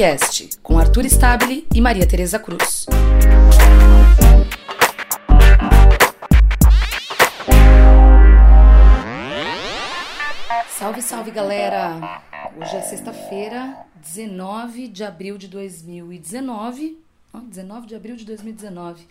Ponte com Arthur Stabile e Maria Tereza Cruz. Salve, salve galera! Hoje é sexta-feira, 19 de abril de 2019. Oh, 19 de abril de 2019.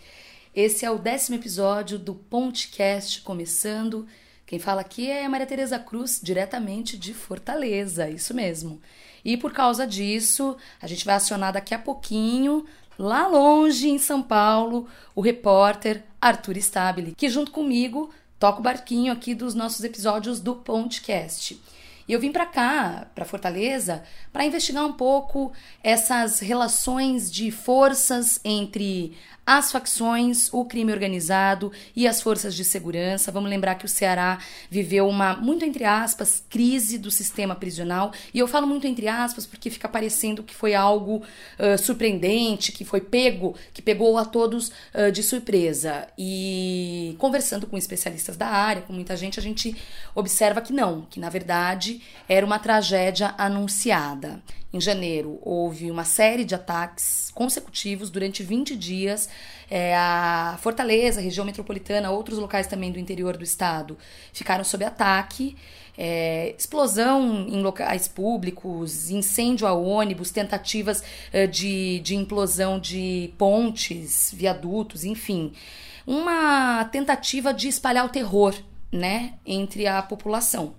Esse é o décimo episódio do Pontecast começando. Quem fala aqui é Maria Tereza Cruz, diretamente de Fortaleza, isso mesmo. E por causa disso, a gente vai acionar daqui a pouquinho, lá longe em São Paulo, o repórter Arthur Stabile, que junto comigo toca o barquinho aqui dos nossos episódios do Pontecast. E eu vim para cá, para Fortaleza, para investigar um pouco essas relações de forças entre as facções, o crime organizado e as forças de segurança. Vamos lembrar que o Ceará viveu uma, muito entre aspas, crise do sistema prisional. E eu falo muito entre aspas porque fica parecendo que foi algo uh, surpreendente, que foi pego, que pegou a todos uh, de surpresa. E conversando com especialistas da área, com muita gente, a gente observa que não, que na verdade era uma tragédia anunciada. Em janeiro, houve uma série de ataques consecutivos durante 20 dias. É, a Fortaleza, região metropolitana, outros locais também do interior do estado ficaram sob ataque. É, explosão em locais públicos, incêndio a ônibus, tentativas é, de, de implosão de pontes, viadutos, enfim. Uma tentativa de espalhar o terror né, entre a população.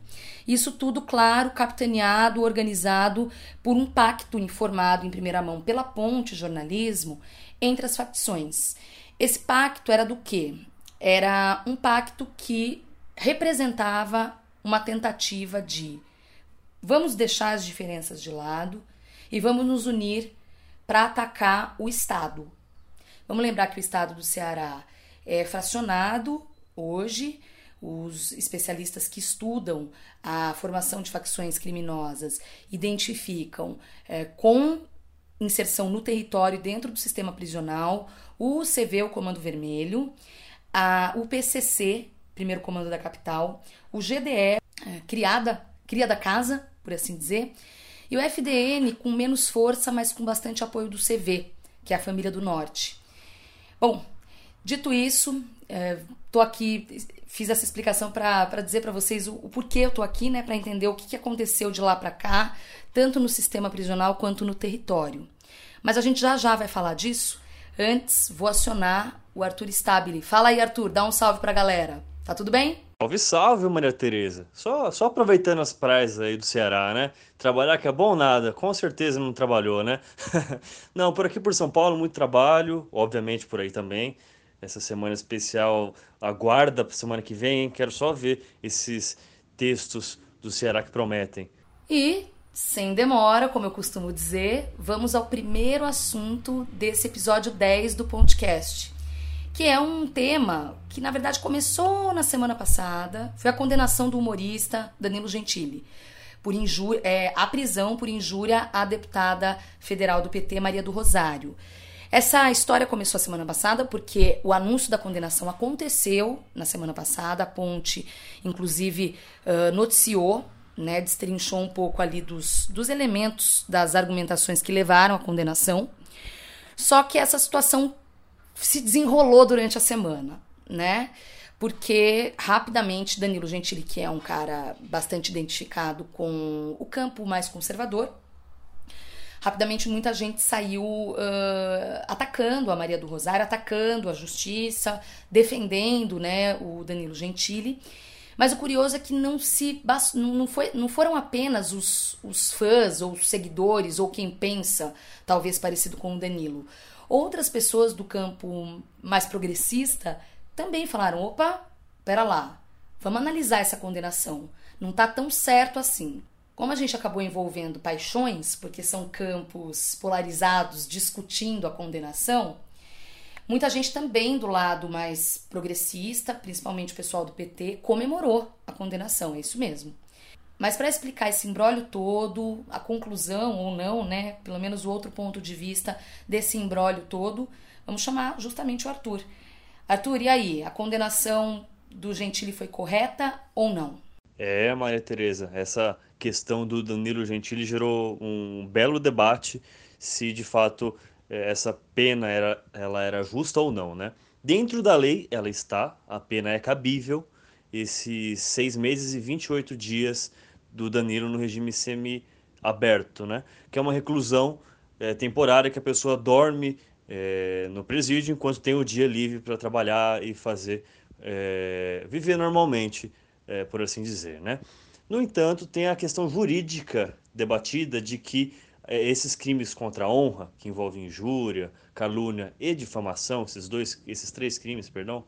Isso tudo, claro, capitaneado, organizado por um pacto informado em primeira mão pela Ponte Jornalismo entre as facções. Esse pacto era do quê? Era um pacto que representava uma tentativa de vamos deixar as diferenças de lado e vamos nos unir para atacar o Estado. Vamos lembrar que o Estado do Ceará é fracionado hoje os especialistas que estudam a formação de facções criminosas identificam é, com inserção no território dentro do sistema prisional o CV, o Comando Vermelho, a, o PCC, primeiro comando da capital, o GDE, é, criada, cria da casa, por assim dizer, e o FDN com menos força, mas com bastante apoio do CV, que é a família do Norte. Bom, dito isso, estou é, aqui fiz essa explicação para dizer para vocês o, o, porquê eu tô aqui, né, para entender o que, que aconteceu de lá para cá, tanto no sistema prisional quanto no território. Mas a gente já já vai falar disso. Antes, vou acionar o Arthur Stabile. Fala aí, Arthur, dá um salve pra galera. Tá tudo bem? Salve, salve, Maria Tereza. Só, só aproveitando as praias aí do Ceará, né? Trabalhar que é bom nada, com certeza não trabalhou, né? não, por aqui por São Paulo, muito trabalho, obviamente por aí também essa semana especial. Aguarda para semana que vem? Quero só ver esses textos do Ceará que prometem. E, sem demora, como eu costumo dizer, vamos ao primeiro assunto desse episódio 10 do podcast. Que é um tema que, na verdade, começou na semana passada. Foi a condenação do humorista Danilo Gentili por injúria, é, a prisão por injúria à deputada federal do PT, Maria do Rosário. Essa história começou a semana passada porque o anúncio da condenação aconteceu na semana passada. A Ponte, inclusive, uh, noticiou, né, destrinchou um pouco ali dos, dos elementos das argumentações que levaram à condenação. Só que essa situação se desenrolou durante a semana, né? Porque rapidamente Danilo Gentili, que é um cara bastante identificado com o campo mais conservador, rapidamente muita gente saiu uh, atacando a Maria do Rosário, atacando a justiça, defendendo né, o Danilo Gentili. Mas o curioso é que não se não, foi, não foram apenas os, os fãs ou os seguidores ou quem pensa, talvez parecido com o Danilo. Outras pessoas do campo mais progressista também falaram: opa, pera lá, vamos analisar essa condenação. Não tá tão certo assim. Como a gente acabou envolvendo paixões, porque são campos polarizados discutindo a condenação, muita gente também do lado mais progressista, principalmente o pessoal do PT, comemorou a condenação, é isso mesmo. Mas para explicar esse embrólio todo, a conclusão ou não, né, pelo menos o outro ponto de vista desse embrólio todo, vamos chamar justamente o Arthur. Arthur, e aí, a condenação do Gentili foi correta ou não? É, Maria Tereza, essa questão do Danilo Gentili gerou um belo debate se de fato eh, essa pena era, ela era justa ou não, né? Dentro da lei, ela está, a pena é cabível, esses seis meses e 28 dias do Danilo no regime semi-aberto, né? Que é uma reclusão é, temporária que a pessoa dorme é, no presídio enquanto tem o dia livre para trabalhar e fazer, é, viver normalmente, por assim dizer, né? No entanto, tem a questão jurídica debatida de que esses crimes contra a honra, que envolvem injúria, calúnia e difamação, esses dois, esses três crimes, perdão,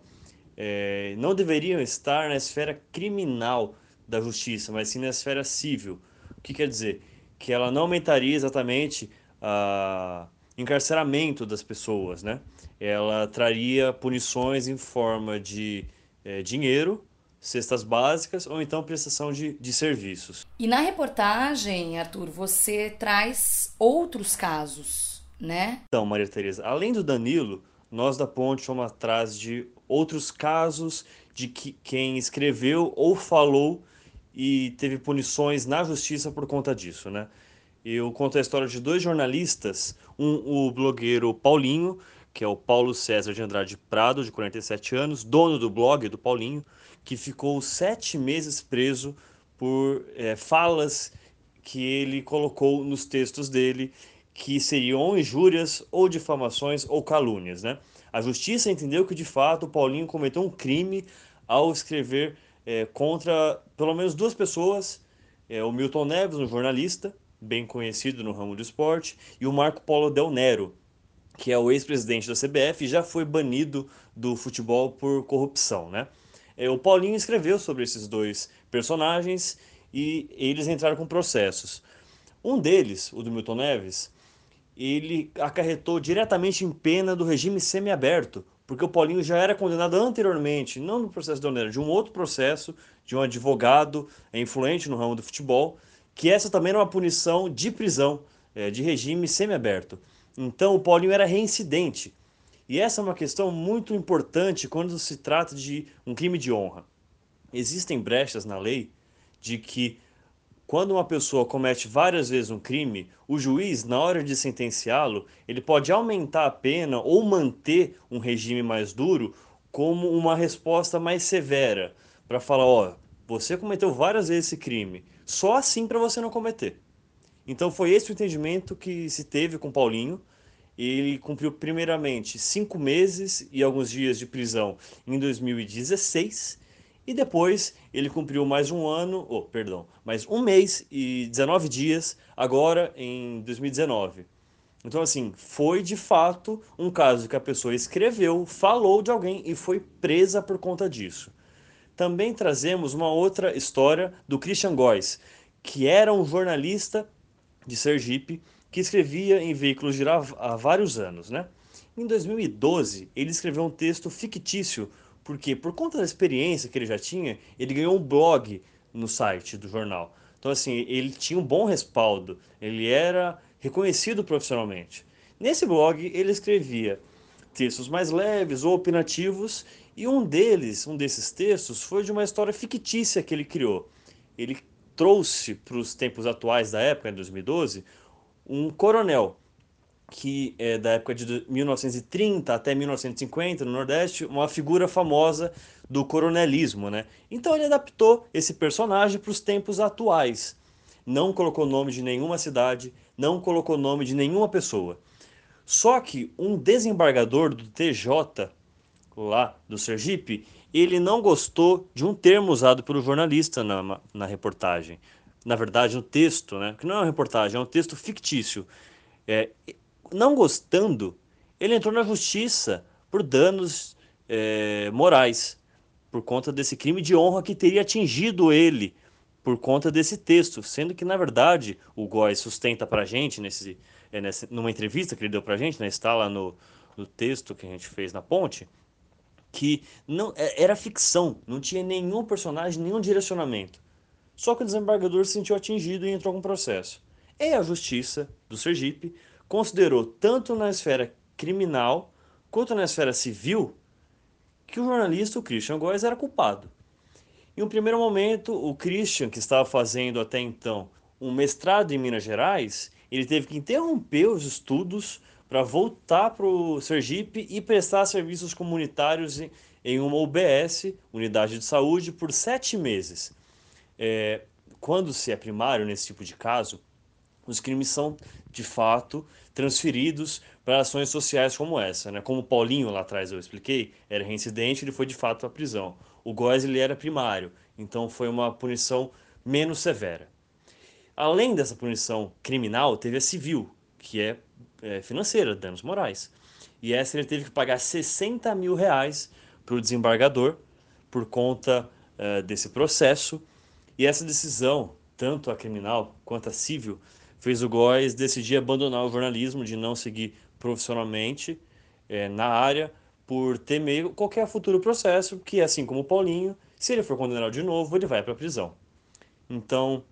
é, não deveriam estar na esfera criminal da justiça, mas sim na esfera civil. O que quer dizer? Que ela não aumentaria exatamente o encarceramento das pessoas, né? Ela traria punições em forma de é, dinheiro, cestas básicas ou então prestação de, de serviços. E na reportagem, Arthur, você traz outros casos, né? Então, Maria Tereza, além do Danilo, nós da Ponte fomos atrás de outros casos de que quem escreveu ou falou e teve punições na justiça por conta disso, né? Eu conto a história de dois jornalistas, um o blogueiro Paulinho, que é o Paulo César de Andrade Prado, de 47 anos, dono do blog do Paulinho, que ficou sete meses preso por é, falas que ele colocou nos textos dele, que seriam injúrias, ou difamações, ou calúnias, né? A justiça entendeu que, de fato, o Paulinho cometeu um crime ao escrever é, contra pelo menos duas pessoas, é, o Milton Neves, um jornalista bem conhecido no ramo do esporte, e o Marco Polo Del Nero, que é o ex-presidente da CBF já foi banido do futebol por corrupção, né? É, o Paulinho escreveu sobre esses dois personagens e eles entraram com processos. Um deles, o do Milton Neves, ele acarretou diretamente em pena do regime semiaberto, porque o Paulinho já era condenado anteriormente, não no processo de Onera, de um outro processo, de um advogado influente no ramo do futebol, que essa também era uma punição de prisão, é, de regime semiaberto. Então o Paulinho era reincidente. E essa é uma questão muito importante quando se trata de um crime de honra. Existem brechas na lei de que quando uma pessoa comete várias vezes um crime, o juiz, na hora de sentenciá-lo, ele pode aumentar a pena ou manter um regime mais duro como uma resposta mais severa, para falar, ó, você cometeu várias vezes esse crime, só assim para você não cometer. Então foi esse o entendimento que se teve com Paulinho. Ele cumpriu primeiramente cinco meses e alguns dias de prisão em 2016 e depois ele cumpriu mais um ano, oh, perdão, mais um mês e 19 dias agora em 2019. Então, assim, foi de fato um caso que a pessoa escreveu, falou de alguém e foi presa por conta disso. Também trazemos uma outra história do Christian Góes, que era um jornalista de Sergipe que escrevia em veículos geral há vários anos, né? Em 2012, ele escreveu um texto fictício porque, por conta da experiência que ele já tinha, ele ganhou um blog no site do jornal. Então, assim, ele tinha um bom respaldo, ele era reconhecido profissionalmente. Nesse blog, ele escrevia textos mais leves ou opinativos, e um deles, um desses textos, foi de uma história fictícia que ele criou. Ele trouxe para os tempos atuais da época, em 2012, um coronel que é da época de 1930 até 1950 no Nordeste, uma figura famosa do coronelismo, né? Então ele adaptou esse personagem para os tempos atuais. Não colocou nome de nenhuma cidade, não colocou nome de nenhuma pessoa. Só que um desembargador do TJ lá do Sergipe, ele não gostou de um termo usado pelo jornalista na, na reportagem. Na verdade, no texto, né? Que não é uma reportagem, é um texto fictício. É, não gostando, ele entrou na justiça por danos é, morais, por conta desse crime de honra que teria atingido ele por conta desse texto, sendo que na verdade o Góes sustenta para gente nesse, é, nessa, numa entrevista que ele deu para gente, né, está lá no, no texto que a gente fez na ponte, que não é, era ficção, não tinha nenhum personagem, nenhum direcionamento. Só que o desembargador se sentiu atingido e entrou com processo. E a justiça do Sergipe considerou tanto na esfera criminal quanto na esfera civil que o jornalista o Christian Góes era culpado. Em um primeiro momento, o Christian, que estava fazendo até então um mestrado em Minas Gerais, ele teve que interromper os estudos para voltar para o Sergipe e prestar serviços comunitários em uma UBS, Unidade de Saúde, por sete meses. É, quando se é primário nesse tipo de caso, os crimes são de fato transferidos para ações sociais como essa, né? Como o Paulinho lá atrás eu expliquei, era reincidente, ele foi de fato à prisão. O Góes ele era primário, então foi uma punição menos severa. Além dessa punição criminal, teve a civil, que é, é financeira, danos morais. E essa ele teve que pagar 60 mil reais para o desembargador por conta uh, desse processo. E essa decisão, tanto a criminal quanto a civil, fez o Góes decidir abandonar o jornalismo, de não seguir profissionalmente é, na área, por temer qualquer futuro processo, que assim como o Paulinho, se ele for condenado de novo, ele vai para a prisão. Então,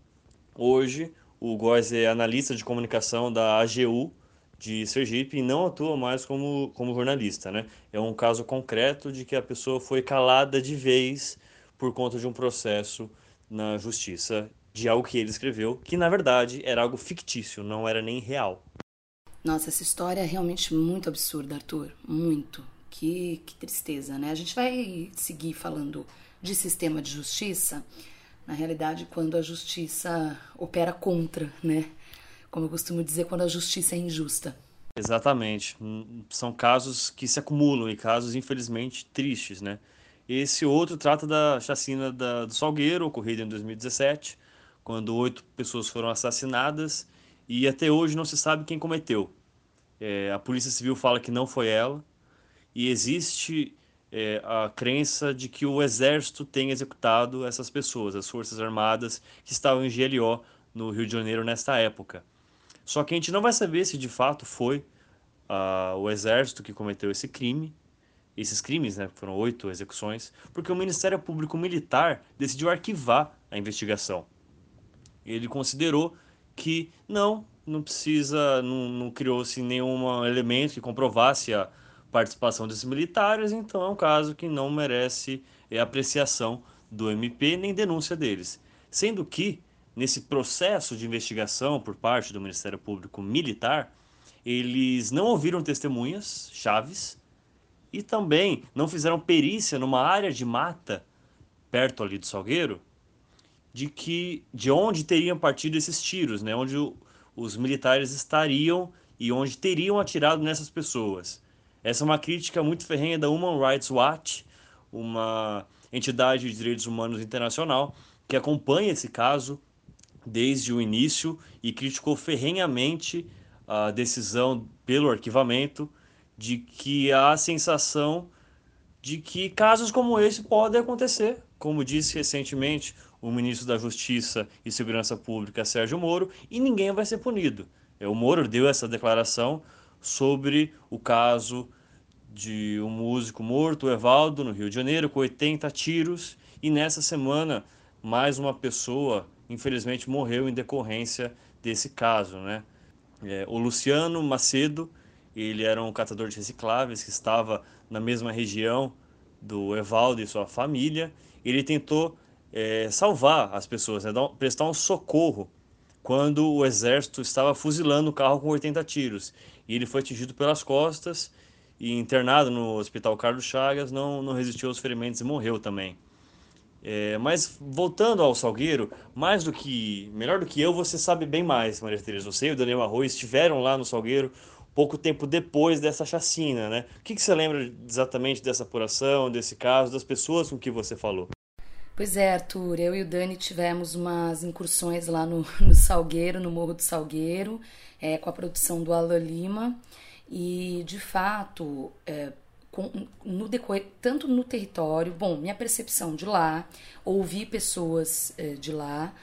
hoje, o Góes é analista de comunicação da AGU de Sergipe e não atua mais como, como jornalista. Né? É um caso concreto de que a pessoa foi calada de vez por conta de um processo na justiça de algo que ele escreveu, que na verdade era algo fictício, não era nem real. Nossa, essa história é realmente muito absurda, Arthur. Muito. Que, que tristeza, né? A gente vai seguir falando de sistema de justiça, na realidade, quando a justiça opera contra, né? Como eu costumo dizer, quando a justiça é injusta. Exatamente. Hum, são casos que se acumulam e casos, infelizmente, tristes, né? Esse outro trata da chacina da, do Salgueiro, ocorrida em 2017, quando oito pessoas foram assassinadas e até hoje não se sabe quem cometeu. É, a Polícia Civil fala que não foi ela e existe é, a crença de que o Exército tem executado essas pessoas, as Forças Armadas que estavam em GLO no Rio de Janeiro nesta época. Só que a gente não vai saber se de fato foi uh, o Exército que cometeu esse crime, esses crimes, né, foram oito execuções, porque o Ministério Público Militar decidiu arquivar a investigação ele considerou que não, não precisa, não, não criou-se nenhum elemento que comprovasse a participação desses militares, então é um caso que não merece é, apreciação do MP nem denúncia deles. Sendo que, nesse processo de investigação por parte do Ministério Público Militar, eles não ouviram testemunhas chaves e também não fizeram perícia numa área de mata perto ali do Salgueiro de que de onde teriam partido esses tiros, né? Onde o, os militares estariam e onde teriam atirado nessas pessoas. Essa é uma crítica muito ferrenha da Human Rights Watch, uma entidade de direitos humanos internacional que acompanha esse caso desde o início e criticou ferrenhamente a decisão pelo arquivamento de que há a sensação de que casos como esse podem acontecer. Como disse recentemente o ministro da Justiça e Segurança Pública, Sérgio Moro, e ninguém vai ser punido. É, o Moro deu essa declaração sobre o caso de um músico morto, o Evaldo, no Rio de Janeiro, com 80 tiros, e nessa semana mais uma pessoa, infelizmente, morreu em decorrência desse caso. Né? É, o Luciano Macedo, ele era um catador de recicláveis que estava na mesma região do Evaldo e sua família. Ele tentou é, salvar as pessoas, né? prestar um socorro quando o exército estava fuzilando o carro com 80 tiros. E ele foi atingido pelas costas e internado no Hospital Carlos Chagas, não, não resistiu aos ferimentos e morreu também. É, mas voltando ao Salgueiro, mais do que, melhor do que eu, você sabe bem mais, Maria Tereza. Você e o Daniel Arroz estiveram lá no Salgueiro pouco tempo depois dessa chacina, né? O que, que você lembra exatamente dessa apuração, desse caso, das pessoas com que você falou? Pois é, Arthur, eu e o Dani tivemos umas incursões lá no, no Salgueiro, no Morro do Salgueiro, é, com a produção do Alan Lima. E, de fato, é, com, no decorrer, tanto no território, bom, minha percepção de lá, ouvir pessoas é, de lá,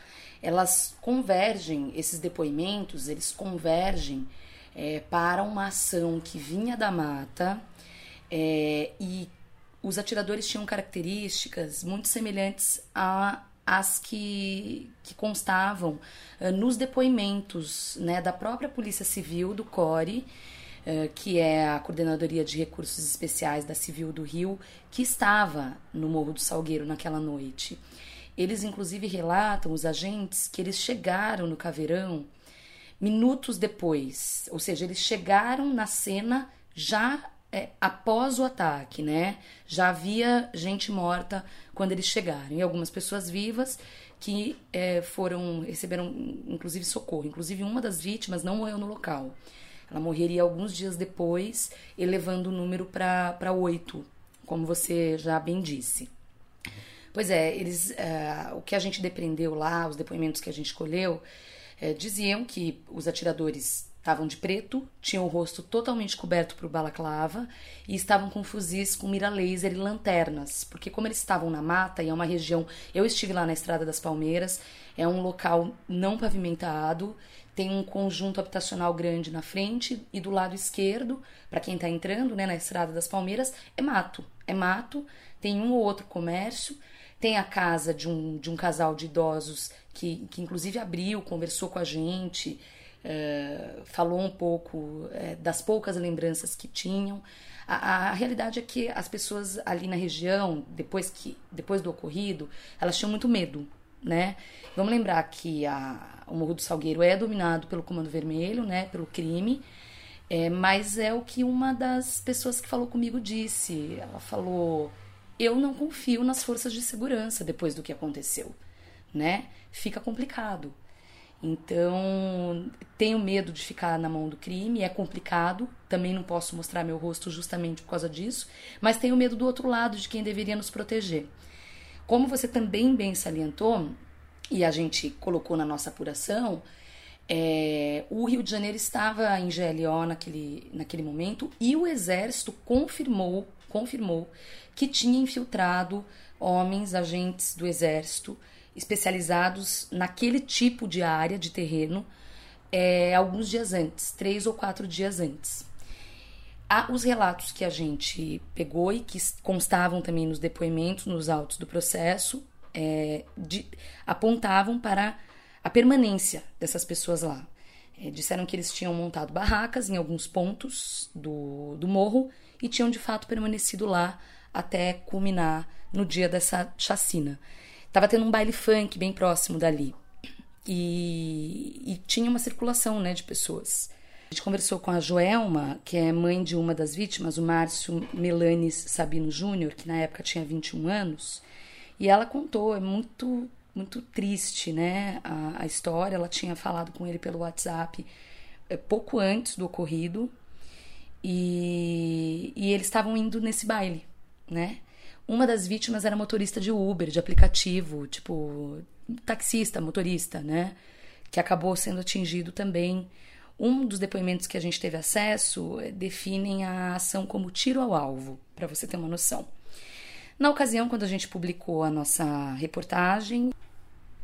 elas convergem, esses depoimentos, eles convergem é, para uma ação que vinha da mata é, e os atiradores tinham características muito semelhantes a as que, que constavam nos depoimentos né, da própria Polícia Civil do CORE, que é a Coordenadoria de Recursos Especiais da Civil do Rio, que estava no Morro do Salgueiro naquela noite. Eles, inclusive, relatam, os agentes, que eles chegaram no caveirão minutos depois, ou seja, eles chegaram na cena já é, após o ataque, né? Já havia gente morta quando eles chegaram e algumas pessoas vivas que é, foram receberam inclusive socorro. Inclusive uma das vítimas não morreu no local. Ela morreria alguns dias depois, elevando o número para oito, como você já bem disse. Pois é, eles, é, o que a gente depreendeu lá, os depoimentos que a gente colheu, é, diziam que os atiradores estavam de preto, tinham o rosto totalmente coberto por balaclava e estavam com fuzis com mira laser e lanternas, porque como eles estavam na mata e é uma região, eu estive lá na Estrada das Palmeiras, é um local não pavimentado, tem um conjunto habitacional grande na frente e do lado esquerdo, para quem está entrando, né, na Estrada das Palmeiras, é mato, é mato, tem um ou outro comércio, tem a casa de um, de um casal de idosos que, que inclusive abriu, conversou com a gente, é, falou um pouco é, das poucas lembranças que tinham. A, a, realidade é que as pessoas ali na região, depois, que, depois do ocorrido, elas tinham muito medo, né? Vamos lembrar que a, o Morro do Salgueiro é dominado pelo Comando Vermelho, né? Pelo crime. É, mas é o que uma das pessoas que falou comigo disse. Ela falou: Eu não confio nas forças de segurança depois do que aconteceu, né? Fica complicado. Então, tenho medo de ficar na mão do crime, é complicado, também não posso mostrar meu rosto justamente por causa disso, mas tenho medo do outro lado, de quem deveria nos proteger. Como você também bem salientou, e a gente colocou na nossa apuração, é, o Rio de Janeiro estava em GLO naquele, naquele momento e o Exército confirmou, confirmou que tinha infiltrado homens, agentes do Exército, especializados naquele tipo de área de terreno é, alguns dias antes, três ou quatro dias antes. Há os relatos que a gente pegou e que constavam também nos depoimentos, nos autos do processo, é, de, apontavam para a permanência dessas pessoas lá. É, disseram que eles tinham montado barracas em alguns pontos do, do morro e tinham de fato permanecido lá até culminar no dia dessa chacina. Tava tendo um baile funk bem próximo dali. E, e tinha uma circulação né, de pessoas. A gente conversou com a Joelma, que é mãe de uma das vítimas, o Márcio Melanes Sabino Júnior, que na época tinha 21 anos, e ela contou, é muito muito triste, né, a, a história. Ela tinha falado com ele pelo WhatsApp é, pouco antes do ocorrido, e, e eles estavam indo nesse baile, né? Uma das vítimas era motorista de Uber, de aplicativo, tipo taxista, motorista, né? Que acabou sendo atingido também. Um dos depoimentos que a gente teve acesso eh, definem a ação como tiro ao alvo, para você ter uma noção. Na ocasião, quando a gente publicou a nossa reportagem,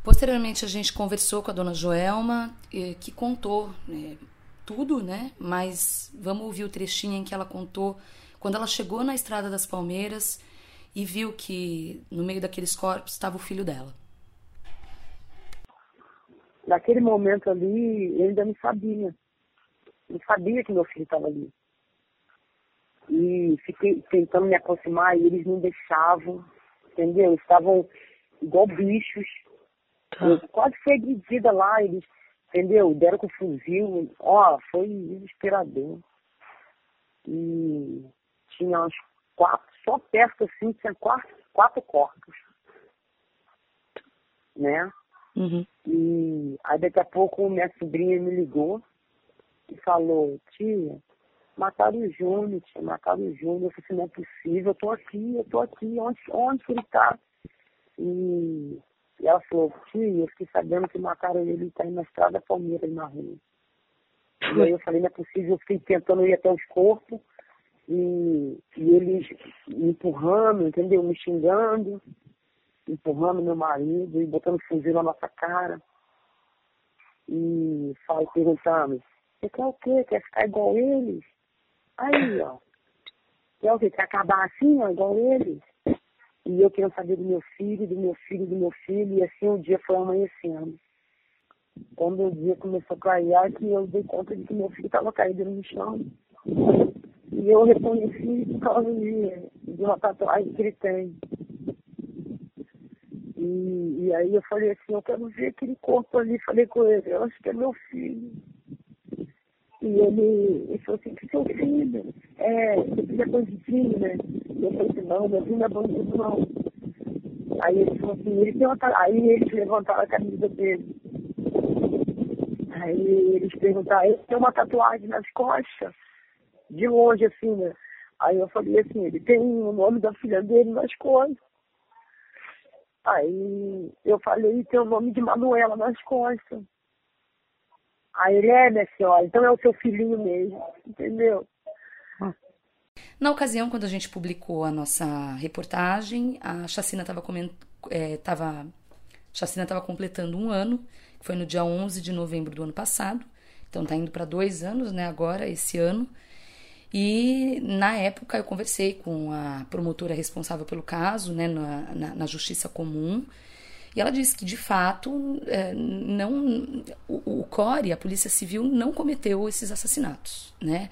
posteriormente a gente conversou com a dona Joelma, eh, que contou né, tudo, né? Mas vamos ouvir o trechinho em que ela contou quando ela chegou na Estrada das Palmeiras e viu que no meio daqueles corpos estava o filho dela. Naquele momento ali, eu ainda não sabia. Não sabia que meu filho estava ali. E fiquei tentando me aproximar e eles não deixavam, entendeu? Estavam igual bichos. Tá. Eu quase fui agredida lá, eles, entendeu? Deram com fuzil. Ó, foi desesperador. E tinha uns quatro, só perto assim, tinha quatro, quatro corpos. Né? Uhum. E aí daqui a pouco minha sobrinha me ligou e falou, tia, mataram o Júnior, tia, mataram o Júnior. Eu falei não é possível, eu tô aqui, eu tô aqui, onde, onde ele tá? E, e ela falou, tia, eu fiquei sabendo que mataram ele, tá na estrada Palmeiras na rua. E aí eu falei, não é possível, eu fiquei tentando ir até os corpos, e, e eles me empurrando, entendeu? Me xingando, empurrando meu marido e botando fuzil na nossa cara. E falo, perguntando, você quer o quê? Quer ficar igual eles? Aí, ó. Quer o quê? Quer acabar assim, ó, igual eles? E eu querendo saber do meu filho, do meu filho, do meu filho, e assim o dia foi amanhecendo. Quando o dia começou a clarear, que eu dei conta de que meu filho estava caído no chão. E eu reconheci por causa de, de uma tatuagem que ele tem. E, e aí eu falei assim, eu quero ver aquele corpo ali, falei com ele, eu acho que é meu filho. E ele, ele falou assim, que seu filho, é, seu filho é bandidinho, né? E eu falei assim, não, meu filho não é bandido não. Aí ele falou assim, ele tem uma, aí eles levantaram a camisa dele. Aí eles perguntaram, ele tem uma tatuagem nas costas, de longe assim, né? Aí eu falei assim, ele tem o nome da filha dele nas costas. Aí eu falei, tem o nome de Manuela nas costas. Aí ele é, minha senhora, então é o seu filhinho mesmo, entendeu? Na ocasião, quando a gente publicou a nossa reportagem, a chacina estava é, tava, chacina estava completando um ano, foi no dia 11 de novembro do ano passado, então está indo para dois anos, né, agora, esse ano. E na época eu conversei com a promotora responsável pelo caso, né, na, na, na Justiça Comum, e ela disse que, de fato, é, não, o, o CORE, a Polícia Civil, não cometeu esses assassinatos. Né?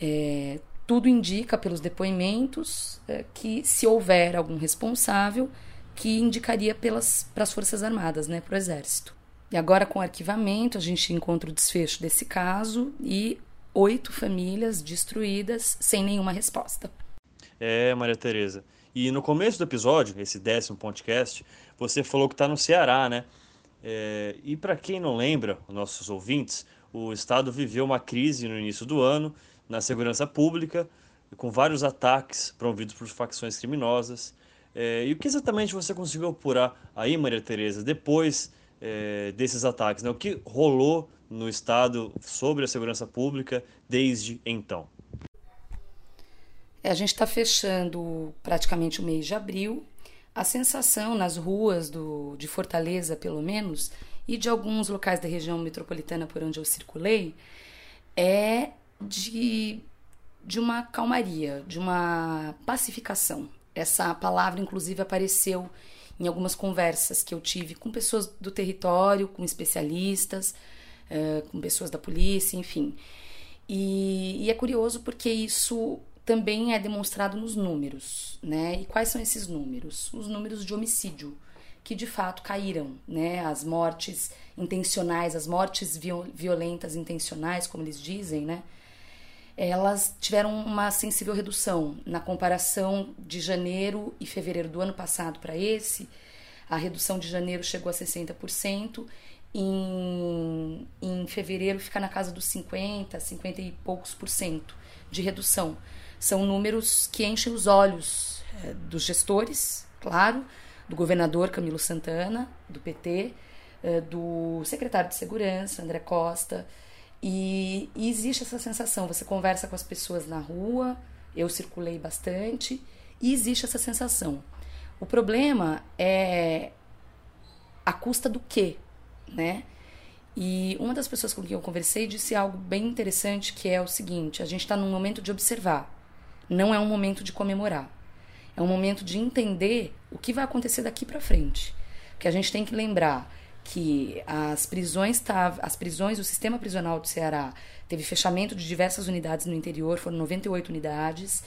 É, tudo indica, pelos depoimentos, é, que se houver algum responsável, que indicaria pelas, para as Forças Armadas, né, para o Exército. E agora, com o arquivamento, a gente encontra o desfecho desse caso e oito famílias destruídas sem nenhuma resposta. É, Maria Tereza. E no começo do episódio, esse décimo podcast, você falou que está no Ceará, né? É, e para quem não lembra, nossos ouvintes, o Estado viveu uma crise no início do ano na segurança pública, com vários ataques promovidos por facções criminosas. É, e o que exatamente você conseguiu apurar aí, Maria Tereza, depois é, desses ataques? Né? O que rolou no Estado sobre a segurança pública desde então? É, a gente está fechando praticamente o mês de abril. A sensação nas ruas do, de Fortaleza, pelo menos, e de alguns locais da região metropolitana por onde eu circulei, é de, de uma calmaria, de uma pacificação. Essa palavra, inclusive, apareceu em algumas conversas que eu tive com pessoas do território, com especialistas, uh, com pessoas da polícia, enfim. E, e é curioso porque isso também é demonstrado nos números, né? E quais são esses números? Os números de homicídio, que de fato caíram, né? As mortes intencionais, as mortes violentas intencionais, como eles dizem, né? Elas tiveram uma sensível redução na comparação de janeiro e fevereiro do ano passado para esse. A redução de janeiro chegou a 60%, em, em fevereiro fica na casa dos 50, 50 e poucos por cento de redução. São números que enchem os olhos é, dos gestores, claro, do governador Camilo Santana, do PT, é, do secretário de Segurança, André Costa. E, e existe essa sensação, você conversa com as pessoas na rua, eu circulei bastante, e existe essa sensação. O problema é a custa do quê, né? E uma das pessoas com quem eu conversei disse algo bem interessante, que é o seguinte: a gente está num momento de observar não é um momento de comemorar. É um momento de entender o que vai acontecer daqui para frente. Que a gente tem que lembrar que as prisões as prisões, o sistema prisional do Ceará teve fechamento de diversas unidades no interior, foram 98 unidades.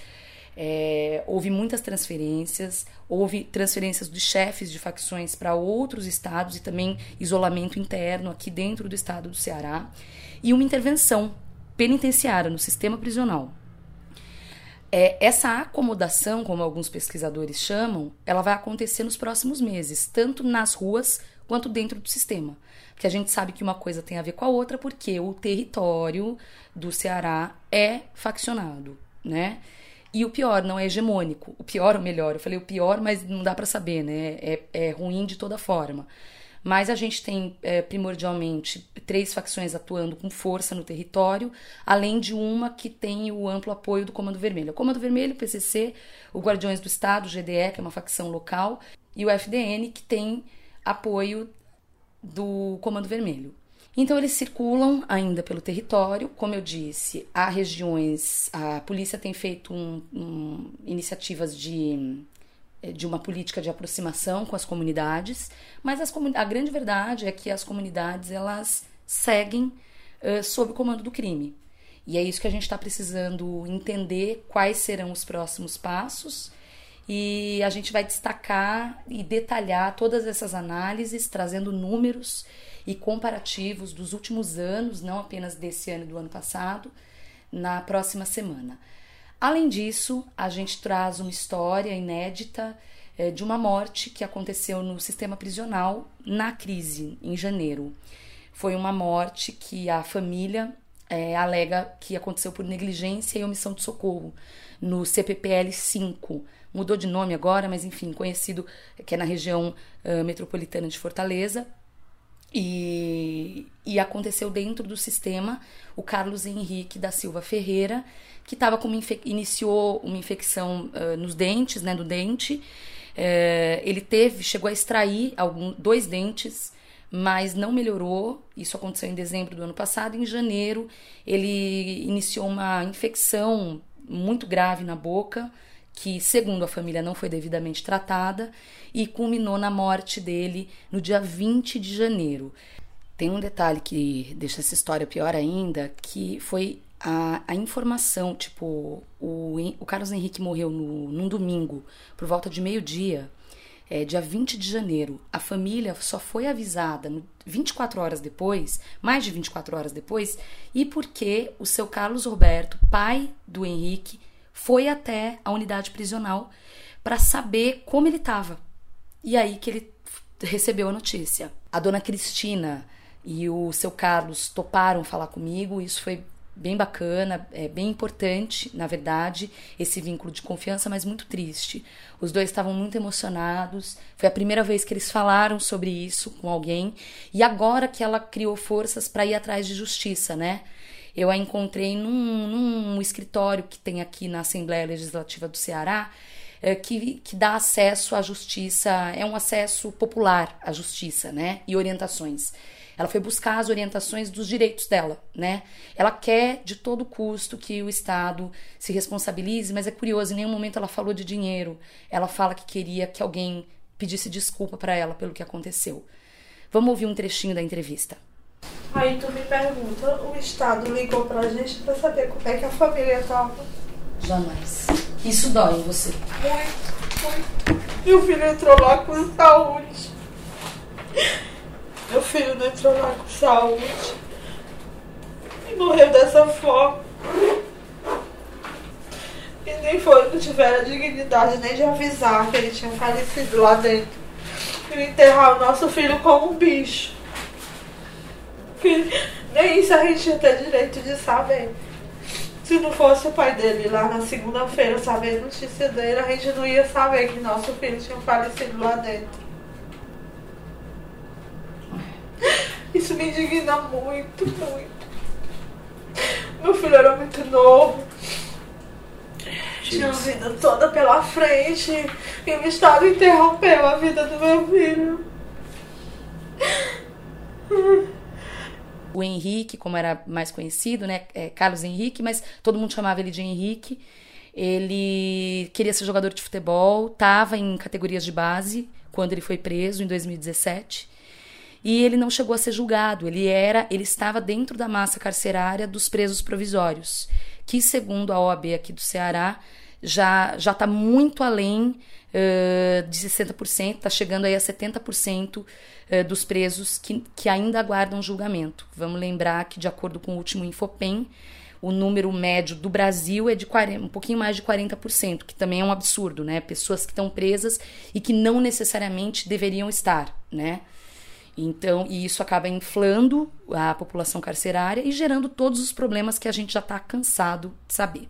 É, houve muitas transferências, houve transferências de chefes de facções para outros estados e também isolamento interno aqui dentro do estado do Ceará e uma intervenção penitenciária no sistema prisional. É, essa acomodação, como alguns pesquisadores chamam, ela vai acontecer nos próximos meses, tanto nas ruas quanto dentro do sistema. Porque a gente sabe que uma coisa tem a ver com a outra, porque o território do Ceará é faccionado, né? E o pior, não é hegemônico. O pior ou melhor, eu falei o pior, mas não dá para saber, né? É, é ruim de toda forma. Mas a gente tem é, primordialmente três facções atuando com força no território, além de uma que tem o amplo apoio do Comando Vermelho. O Comando Vermelho, o PCC, o Guardiões do Estado, o GDE, que é uma facção local, e o FDN, que tem apoio do Comando Vermelho. Então eles circulam ainda pelo território, como eu disse, há regiões, a polícia tem feito um, um, iniciativas de de uma política de aproximação com as comunidades, mas as a grande verdade é que as comunidades elas seguem uh, sob o comando do crime. E é isso que a gente está precisando entender quais serão os próximos passos e a gente vai destacar e detalhar todas essas análises, trazendo números e comparativos dos últimos anos, não apenas desse ano e do ano passado, na próxima semana. Além disso, a gente traz uma história inédita é, de uma morte que aconteceu no sistema prisional na crise, em janeiro. Foi uma morte que a família é, alega que aconteceu por negligência e omissão de socorro no CPPL 5. Mudou de nome agora, mas enfim, conhecido que é na região uh, metropolitana de Fortaleza. E, e aconteceu dentro do sistema o Carlos Henrique da Silva Ferreira, que estava com uma iniciou uma infecção uh, nos dentes, né, do dente. Uh, ele teve, chegou a extrair algum, dois dentes, mas não melhorou. Isso aconteceu em dezembro do ano passado. Em janeiro, ele iniciou uma infecção muito grave na boca, que, segundo a família, não foi devidamente tratada e culminou na morte dele no dia 20 de janeiro. Tem um detalhe que deixa essa história pior ainda, que foi a, a informação, tipo, o, o Carlos Henrique morreu no, num domingo, por volta de meio-dia, é, dia 20 de janeiro. A família só foi avisada 24 horas depois, mais de 24 horas depois, e porque o seu Carlos Roberto, pai do Henrique, foi até a unidade prisional para saber como ele estava. E aí que ele recebeu a notícia. A dona Cristina e o seu Carlos toparam falar comigo, isso foi bem bacana, é bem importante, na verdade, esse vínculo de confiança, mas muito triste. Os dois estavam muito emocionados. Foi a primeira vez que eles falaram sobre isso com alguém e agora que ela criou forças para ir atrás de justiça, né? Eu a encontrei num, num escritório que tem aqui na Assembleia Legislativa do Ceará, é, que, que dá acesso à justiça, é um acesso popular à justiça, né? E orientações. Ela foi buscar as orientações dos direitos dela, né? Ela quer de todo custo que o Estado se responsabilize, mas é curioso, em nenhum momento ela falou de dinheiro. Ela fala que queria que alguém pedisse desculpa para ela pelo que aconteceu. Vamos ouvir um trechinho da entrevista. Aí tu me pergunta, o Estado ligou pra gente pra saber como é que a família tava. Jamais. Isso dói em você. Muito, muito. Meu filho entrou lá com saúde. Meu filho não entrou lá com saúde. E morreu dessa forma. E nem foi, não tiveram a dignidade nem de avisar que ele tinha falecido lá dentro. E enterrar o nosso filho como um bicho. Que nem isso a gente ia ter direito de saber. Se não fosse o pai dele lá na segunda-feira saber a notícia dele, a gente não ia saber que nosso filho tinha falecido lá dentro. Isso me indigna muito, muito. Meu filho era muito novo. Tinha a vida toda pela frente. E o Estado interrompeu a vida do meu filho. O Henrique, como era mais conhecido, né? É Carlos Henrique, mas todo mundo chamava ele de Henrique. Ele queria ser jogador de futebol, estava em categorias de base quando ele foi preso em 2017 e ele não chegou a ser julgado. Ele era, ele estava dentro da massa carcerária dos presos provisórios, que segundo a OAB aqui do Ceará já já está muito além uh, de 60%, está chegando aí a 70% uh, dos presos que, que ainda aguardam julgamento. Vamos lembrar que de acordo com o último Infopem o número médio do Brasil é de 40, um pouquinho mais de 40%, que também é um absurdo, né? Pessoas que estão presas e que não necessariamente deveriam estar, né? Então, e isso acaba inflando a população carcerária e gerando todos os problemas que a gente já está cansado de saber.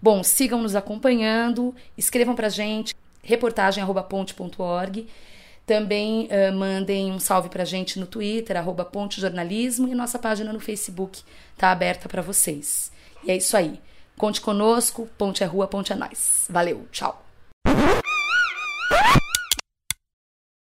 Bom, sigam nos acompanhando, escrevam para gente, reportagem@ponte.org. Também uh, mandem um salve para gente no Twitter, arroba Ponte Jornalismo, e nossa página no Facebook está aberta para vocês. E é isso aí. Conte conosco, Ponte é Rua, Ponte é Nós. Valeu, tchau.